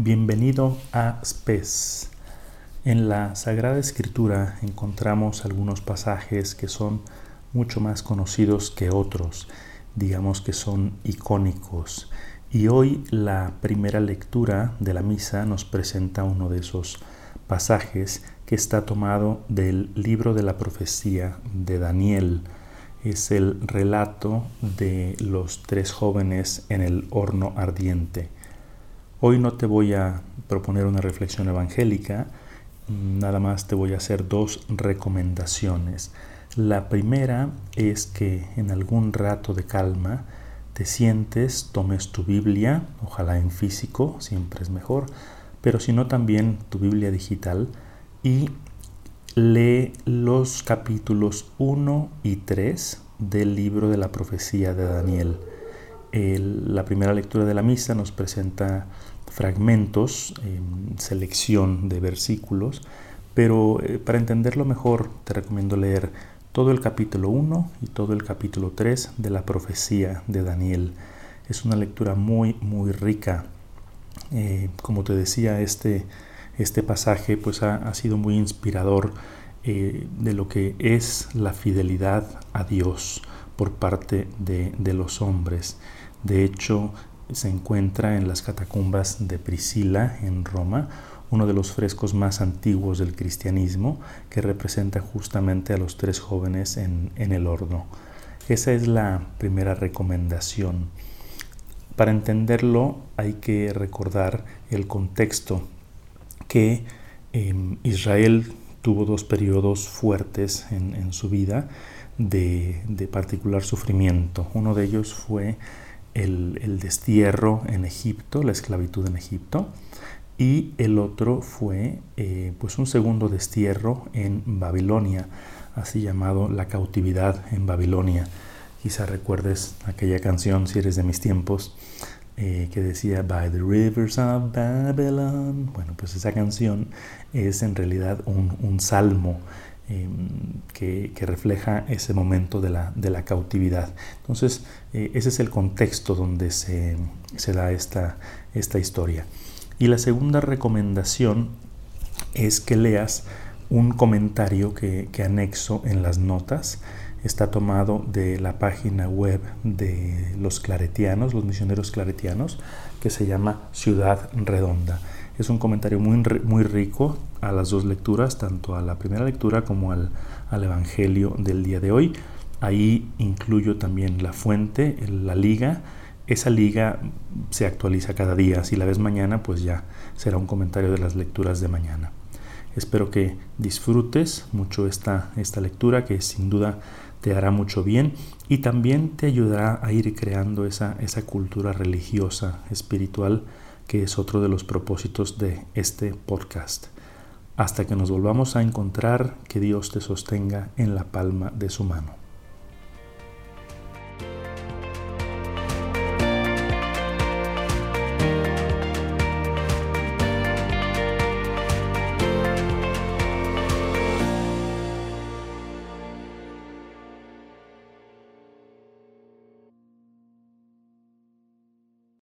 Bienvenido a SPES. En la Sagrada Escritura encontramos algunos pasajes que son mucho más conocidos que otros, digamos que son icónicos. Y hoy la primera lectura de la misa nos presenta uno de esos pasajes que está tomado del libro de la profecía de Daniel. Es el relato de los tres jóvenes en el horno ardiente. Hoy no te voy a proponer una reflexión evangélica, nada más te voy a hacer dos recomendaciones. La primera es que en algún rato de calma te sientes, tomes tu Biblia, ojalá en físico, siempre es mejor, pero si no también tu Biblia digital y lee los capítulos 1 y 3 del libro de la profecía de Daniel la primera lectura de la misa nos presenta fragmentos, selección de versículos, pero eh, para entenderlo mejor te recomiendo leer todo el capítulo 1 y todo el capítulo 3 de la profecía de Daniel. Es una lectura muy, muy rica. Eh, como te decía, este, este pasaje pues ha, sido muy inspirador eh, de lo que es la fidelidad a Dios por parte de, de los hombres. De hecho, se encuentra en las catacumbas de Priscila, en Roma, uno de los frescos más antiguos del cristianismo, que representa justamente a los tres jóvenes en, el horno. Esa es la primera recomendación. Para entenderlo hay que recordar el contexto que em, Israel tuvo dos periodos fuertes en, su vida de, particular sufrimiento. Uno de ellos fue el, destierro en Egipto, la esclavitud en Egipto, y el otro fue eh, pues un segundo destierro en Babilonia, así llamado la cautividad en Babilonia. Quizá recuerdes aquella canción, si eres de mis tiempos, eh, que decía By the Rivers of Babylon. Bueno, pues esa canción es en realidad un, un salmo Em, que, refleja ese momento de la, de la cautividad. Entonces, eh, ese es el contexto donde se, da esta, esta historia. Y la segunda recomendación es que leas un comentario que, que, anexo en las notas. Está tomado de la página web de los claretianos, los misioneros claretianos, que se llama Ciudad Redonda. Es un comentario muy, muy rico a las dos lecturas, tanto a la primera lectura como al, Evangelio del día de hoy. Ahí incluyo también la fuente, la liga. Esa liga se actualiza cada día. Si la ves mañana, pues ya será un comentario de las lecturas de mañana. Espero que disfrutes mucho esta, esta lectura que sin duda te hará mucho bien y también te ayudará a ir creando esa, esa cultura religiosa, espiritual, que es otro de los propósitos de este podcast. Hasta que nos volvamos a encontrar, que Dios te sostenga en la palma de su mano.